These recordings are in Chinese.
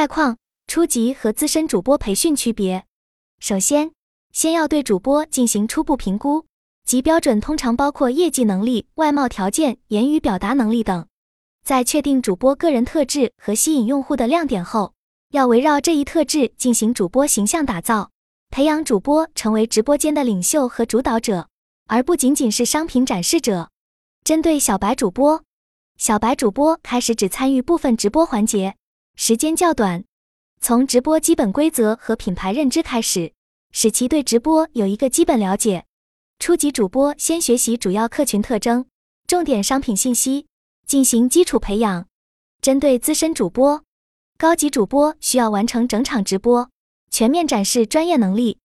概况：初级和资深主播培训区别。首先，先要对主播进行初步评估，及标准通常包括业绩能力、外貌条件、言语表达能力等。在确定主播个人特质和吸引用户的亮点后，要围绕这一特质进行主播形象打造，培养主播成为直播间的领袖和主导者，而不仅仅是商品展示者。针对小白主播，小白主播开始只参与部分直播环节，时间较短，从直播基本规则和品牌认知开始，使其对直播有一个基本了解。初级主播先学习主要客群特征、重点商品信息。进行基础培养。针对资深主播、高级主播，需要完成整场直播，全面展示专业能力。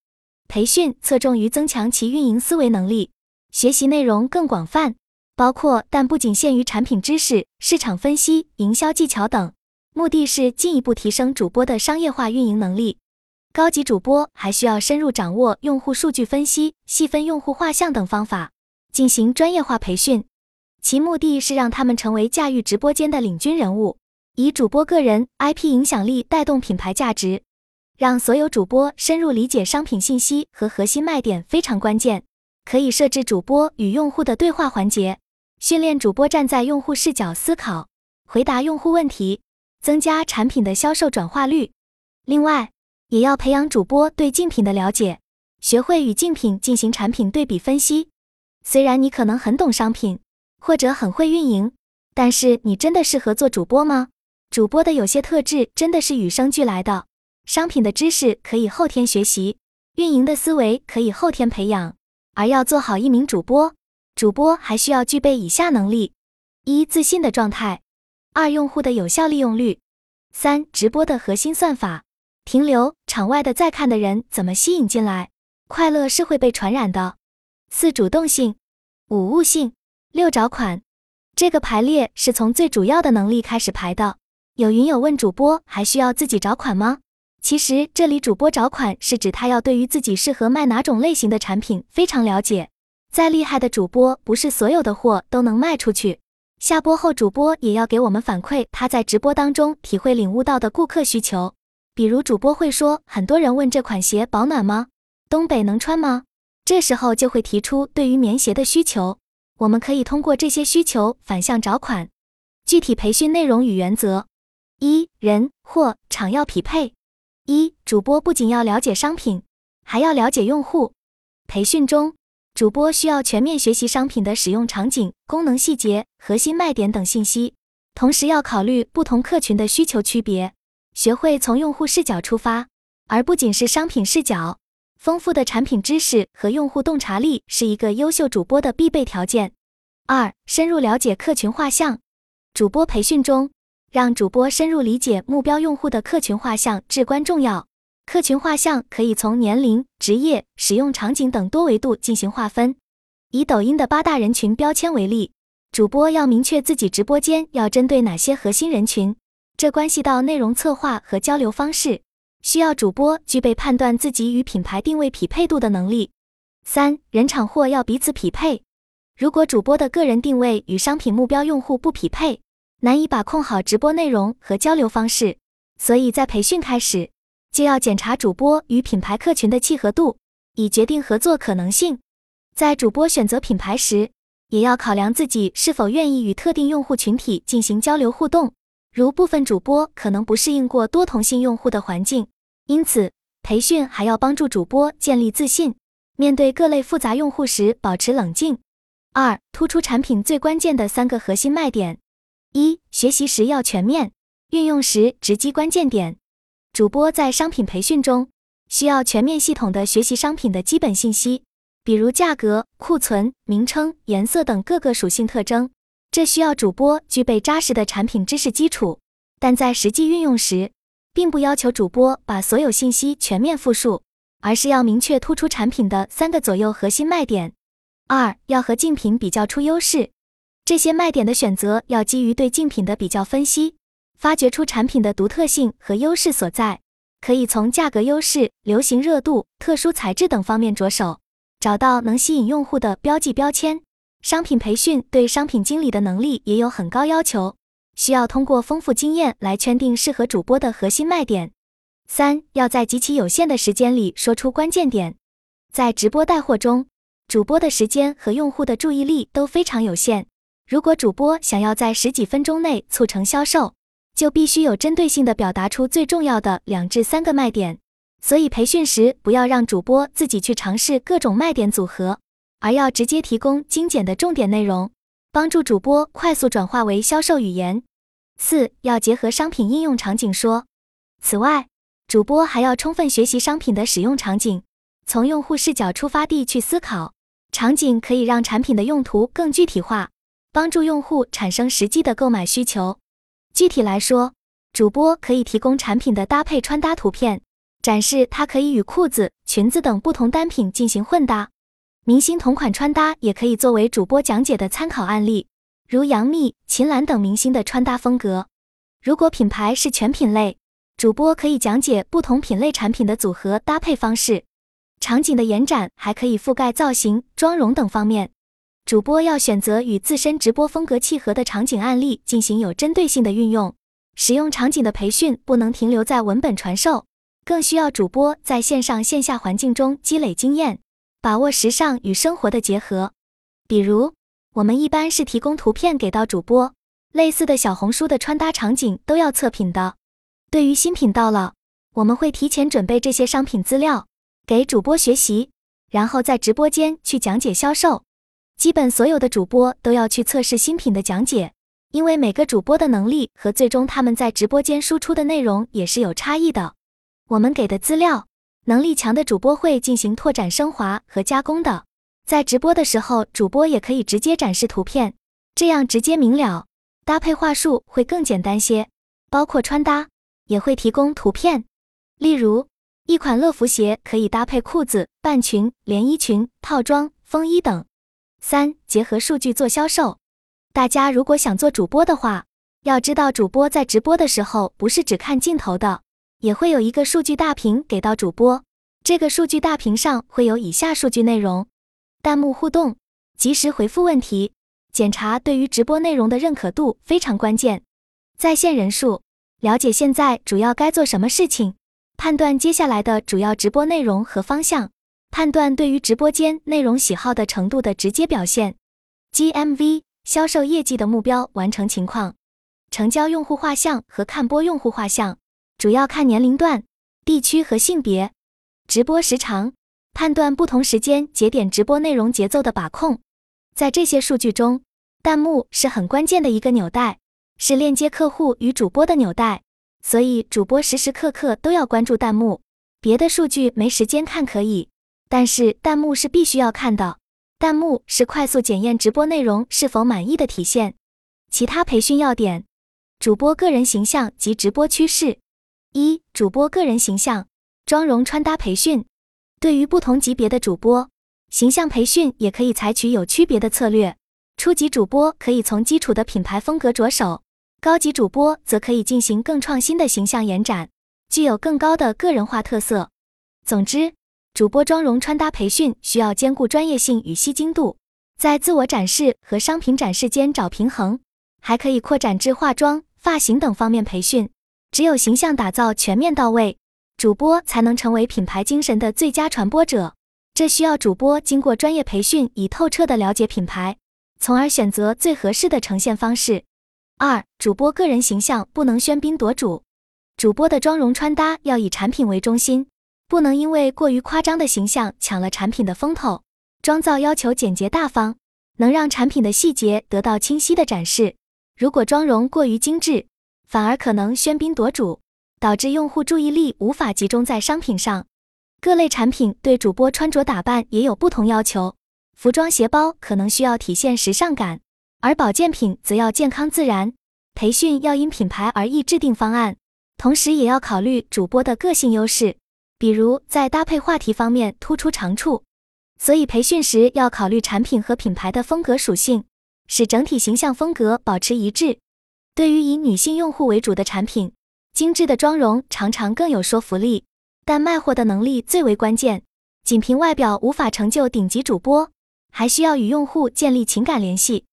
培训侧重于增强其运营思维能力，学习内容更广泛，包括但不仅限于产品知识、市场分析、营销技巧等，目的是进一步提升主播的商业化运营能力。高级主播还需要深入掌握用户数据分析、细分用户画像等方法，进行专业化培训。其目的是让他们成为驾驭直播间的领军人物，以主播个人 IP 影响力带动品牌价值，让所有主播深入理解商品信息和核心卖点非常关键。可以设置主播与用户的对话环节，训练主播站在用户视角思考，回答用户问题，增加产品的销售转化率。另外，也要培养主播对竞品的了解，学会与竞品进行产品对比分析。虽然你可能很懂商品。或者很会运营，但是你真的适合做主播吗？主播的有些特质真的是与生俱来的。商品的知识可以后天学习，运营的思维可以后天培养。而要做好一名主播，主播还需要具备以下能力：一、自信的状态；二、用户的有效利用率；三、直播的核心算法，停留场外的在看的人怎么吸引进来？快乐是会被传染的。四、主动性；五、悟性。六找款，这个排列是从最主要的能力开始排的。有云友问主播还需要自己找款吗？其实这里主播找款是指他要对于自己适合卖哪种类型的产品非常了解。再厉害的主播，不是所有的货都能卖出去。下播后，主播也要给我们反馈他在直播当中体会领悟到的顾客需求。比如主播会说，很多人问这款鞋保暖吗？东北能穿吗？这时候就会提出对于棉鞋的需求。我们可以通过这些需求反向找款。具体培训内容与原则：一、人、货、场要匹配。一、主播不仅要了解商品，还要了解用户。培训中，主播需要全面学习商品的使用场景、功能细节、核心卖点等信息，同时要考虑不同客群的需求区别，学会从用户视角出发，而不仅是商品视角。丰富的产品知识和用户洞察力是一个优秀主播的必备条件。二、深入了解客群画像。主播培训中，让主播深入理解目标用户的客群画像至关重要。客群画像可以从年龄、职业、使用场景等多维度进行划分。以抖音的八大人群标签为例，主播要明确自己直播间要针对哪些核心人群，这关系到内容策划和交流方式。需要主播具备判断自己与品牌定位匹配度的能力。三人场货要彼此匹配。如果主播的个人定位与商品目标用户不匹配，难以把控好直播内容和交流方式。所以在培训开始就要检查主播与品牌客群的契合度，以决定合作可能性。在主播选择品牌时，也要考量自己是否愿意与特定用户群体进行交流互动。如部分主播可能不适应过多同性用户的环境。因此，培训还要帮助主播建立自信，面对各类复杂用户时保持冷静。二、突出产品最关键的三个核心卖点：一、学习时要全面，运用时直击关键点。主播在商品培训中需要全面系统的学习商品的基本信息，比如价格、库存、名称、颜色等各个属性特征，这需要主播具备扎实的产品知识基础。但在实际运用时，并不要求主播把所有信息全面复述，而是要明确突出产品的三个左右核心卖点。二要和竞品比较出优势，这些卖点的选择要基于对竞品的比较分析，发掘出产品的独特性和优势所在。可以从价格优势、流行热度、特殊材质等方面着手，找到能吸引用户的标记标签。商品培训对商品经理的能力也有很高要求。需要通过丰富经验来圈定适合主播的核心卖点。三要在极其有限的时间里说出关键点。在直播带货中，主播的时间和用户的注意力都非常有限。如果主播想要在十几分钟内促成销售，就必须有针对性的表达出最重要的两至三个卖点。所以培训时不要让主播自己去尝试各种卖点组合，而要直接提供精简的重点内容，帮助主播快速转化为销售语言。四要结合商品应用场景说。此外，主播还要充分学习商品的使用场景，从用户视角出发地去思考场景，可以让产品的用途更具体化，帮助用户产生实际的购买需求。具体来说，主播可以提供产品的搭配穿搭图片，展示它可以与裤子、裙子等不同单品进行混搭。明星同款穿搭也可以作为主播讲解的参考案例，如杨幂、秦岚等明星的穿搭风格。如果品牌是全品类，主播可以讲解不同品类产品的组合搭配方式，场景的延展还可以覆盖造型、妆容等方面。主播要选择与自身直播风格契合的场景案例进行有针对性的运用。使用场景的培训不能停留在文本传授，更需要主播在线上线下环境中积累经验，把握时尚与生活的结合。比如，我们一般是提供图片给到主播，类似的小红书的穿搭场景都要测评的。对于新品到了，我们会提前准备这些商品资料给主播学习，然后在直播间去讲解销售。基本所有的主播都要去测试新品的讲解，因为每个主播的能力和最终他们在直播间输出的内容也是有差异的。我们给的资料，能力强的主播会进行拓展、升华和加工的。在直播的时候，主播也可以直接展示图片，这样直接明了，搭配话术会更简单些，包括穿搭。也会提供图片，例如一款乐福鞋可以搭配裤子、半裙、连衣裙、套装、风衣等。三、结合数据做销售。大家如果想做主播的话，要知道主播在直播的时候不是只看镜头的，也会有一个数据大屏给到主播。这个数据大屏上会有以下数据内容：弹幕互动、及时回复问题、检查对于直播内容的认可度非常关键，在线人数。了解现在主要该做什么事情，判断接下来的主要直播内容和方向，判断对于直播间内容喜好的程度的直接表现。GMV 销售业绩的目标完成情况，成交用户画像和看播用户画像主要看年龄段、地区和性别。直播时长判断不同时间节点直播内容节奏的把控。在这些数据中，弹幕是很关键的一个纽带。是链接客户与主播的纽带，所以主播时时刻刻都要关注弹幕。别的数据没时间看可以，但是弹幕是必须要看的。弹幕是快速检验直播内容是否满意的体现。其他培训要点：主播个人形象及直播趋势。一、主播个人形象妆容穿搭培训。对于不同级别的主播，形象培训也可以采取有区别的策略。初级主播可以从基础的品牌风格着手。高级主播则可以进行更创新的形象延展，具有更高的个人化特色。总之，主播妆容穿搭培训需要兼顾专业性与吸睛度，在自我展示和商品展示间找平衡，还可以扩展至化妆、发型等方面培训。只有形象打造全面到位，主播才能成为品牌精神的最佳传播者。这需要主播经过专业培训，以透彻的了解品牌，从而选择最合适的呈现方式。二、主播个人形象不能喧宾夺主，主播的妆容穿搭要以产品为中心，不能因为过于夸张的形象抢了产品的风头。妆造要求简洁大方，能让产品的细节得到清晰的展示。如果妆容过于精致，反而可能喧宾夺主，导致用户注意力无法集中在商品上。各类产品对主播穿着打扮也有不同要求，服装鞋包可能需要体现时尚感。而保健品则要健康自然，培训要因品牌而异制定方案，同时也要考虑主播的个性优势，比如在搭配话题方面突出长处。所以培训时要考虑产品和品牌的风格属性，使整体形象风格保持一致。对于以女性用户为主的产品，精致的妆容常常更有说服力，但卖货的能力最为关键。仅凭外表无法成就顶级主播，还需要与用户建立情感联系。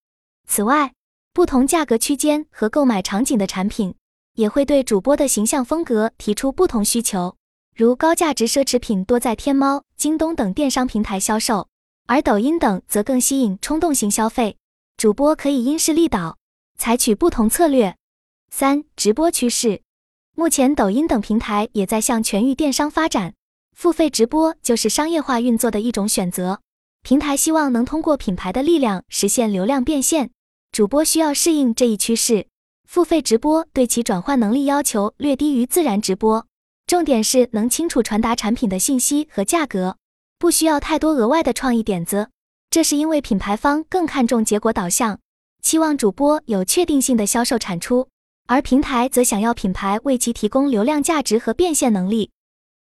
此外，不同价格区间和购买场景的产品，也会对主播的形象风格提出不同需求。如高价值奢侈品多在天猫、京东等电商平台销售，而抖音等则更吸引冲动型消费。主播可以因势利导，采取不同策略。三、直播趋势。目前，抖音等平台也在向全域电商发展，付费直播就是商业化运作的一种选择。平台希望能通过品牌的力量实现流量变现，主播需要适应这一趋势。付费直播对其转换能力要求略低于自然直播。重点是能清楚传达产品的信息和价格，不需要太多额外的创意点子。这是因为品牌方更看重结果导向，期望主播有确定性的销售产出，而平台则想要品牌为其提供流量价值和变现能力。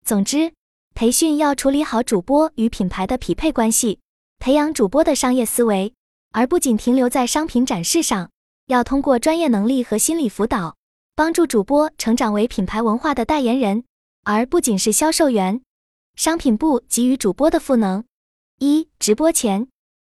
总之，培训要处理好主播与品牌的匹配关系，培养主播的商业思维，而不仅停留在商品展示上，要通过专业能力和心理辅导，帮助主播成长为品牌文化的代言人。而不仅是销售员，商品部给予主播的赋能：一、直播前，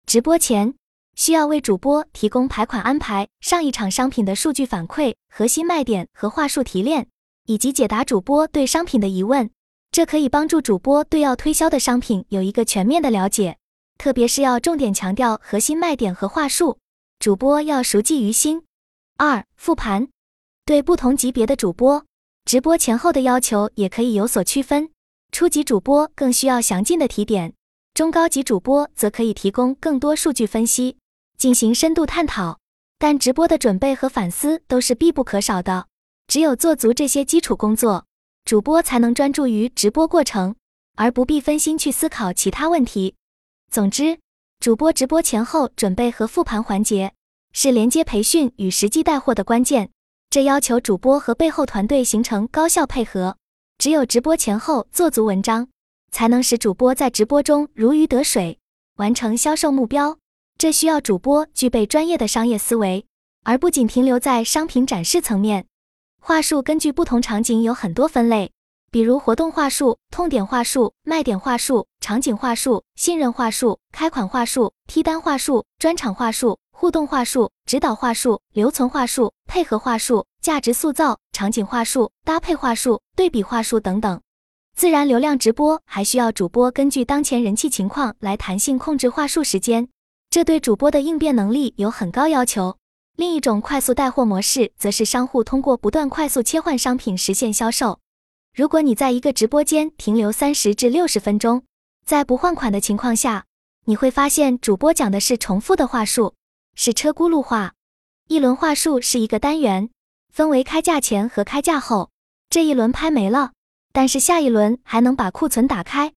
直播前需要为主播提供排款安排、上一场商品的数据反馈、核心卖点和话术提炼，以及解答主播对商品的疑问。这可以帮助主播对要推销的商品有一个全面的了解，特别是要重点强调核心卖点和话术，主播要熟记于心。二、复盘，对不同级别的主播。直播前后的要求也可以有所区分，初级主播更需要详尽的提点，中高级主播则可以提供更多数据分析，进行深度探讨。但直播的准备和反思都是必不可少的，只有做足这些基础工作，主播才能专注于直播过程，而不必分心去思考其他问题。总之，主播直播前后准备和复盘环节是连接培训与实际带货的关键。这要求主播和背后团队形成高效配合，只有直播前后做足文章，才能使主播在直播中如鱼得水，完成销售目标。这需要主播具备专业的商业思维，而不仅停留在商品展示层面。话术根据不同场景有很多分类，比如活动话术、痛点话术、卖点话术、场景话术、信任话术、开款话术、批单话术、专场话术。互动话术、指导话术、留存话术、配合话术、价值塑造、场景话术、搭配话术、对比话术等等。自然流量直播还需要主播根据当前人气情况来弹性控制话术时间，这对主播的应变能力有很高要求。另一种快速带货模式，则是商户通过不断快速切换商品实现销售。如果你在一个直播间停留三十至六十分钟，在不换款的情况下，你会发现主播讲的是重复的话术。是车轱辘话，一轮话术是一个单元，分为开价前和开价后。这一轮拍没了，但是下一轮还能把库存打开。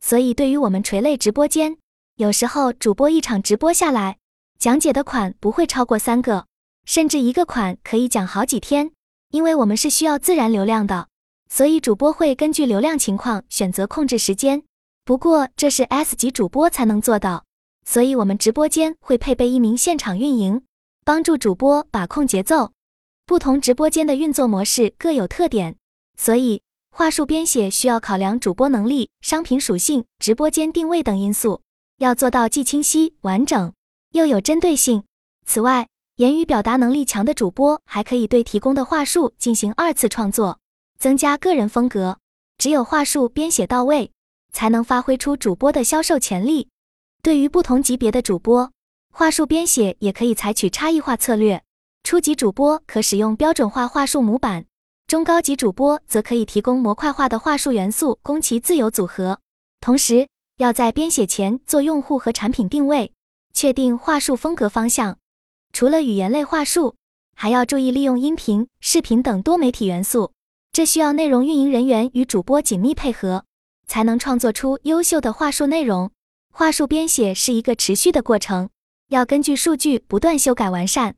所以对于我们垂类直播间，有时候主播一场直播下来，讲解的款不会超过三个，甚至一个款可以讲好几天。因为我们是需要自然流量的，所以主播会根据流量情况选择控制时间。不过这是 S 级主播才能做到。所以，我们直播间会配备一名现场运营，帮助主播把控节奏。不同直播间的运作模式各有特点，所以话术编写需要考量主播能力、商品属性、直播间定位等因素，要做到既清晰完整又有针对性。此外，言语表达能力强的主播还可以对提供的话术进行二次创作，增加个人风格。只有话术编写到位，才能发挥出主播的销售潜力。对于不同级别的主播，话术编写也可以采取差异化策略。初级主播可使用标准化话术模板，中高级主播则可以提供模块化的话术元素供其自由组合。同时，要在编写前做用户和产品定位，确定话术风格方向。除了语言类话术，还要注意利用音频、视频等多媒体元素，这需要内容运营人员与主播紧密配合，才能创作出优秀的话术内容。话术编写是一个持续的过程，要根据数据不断修改完善。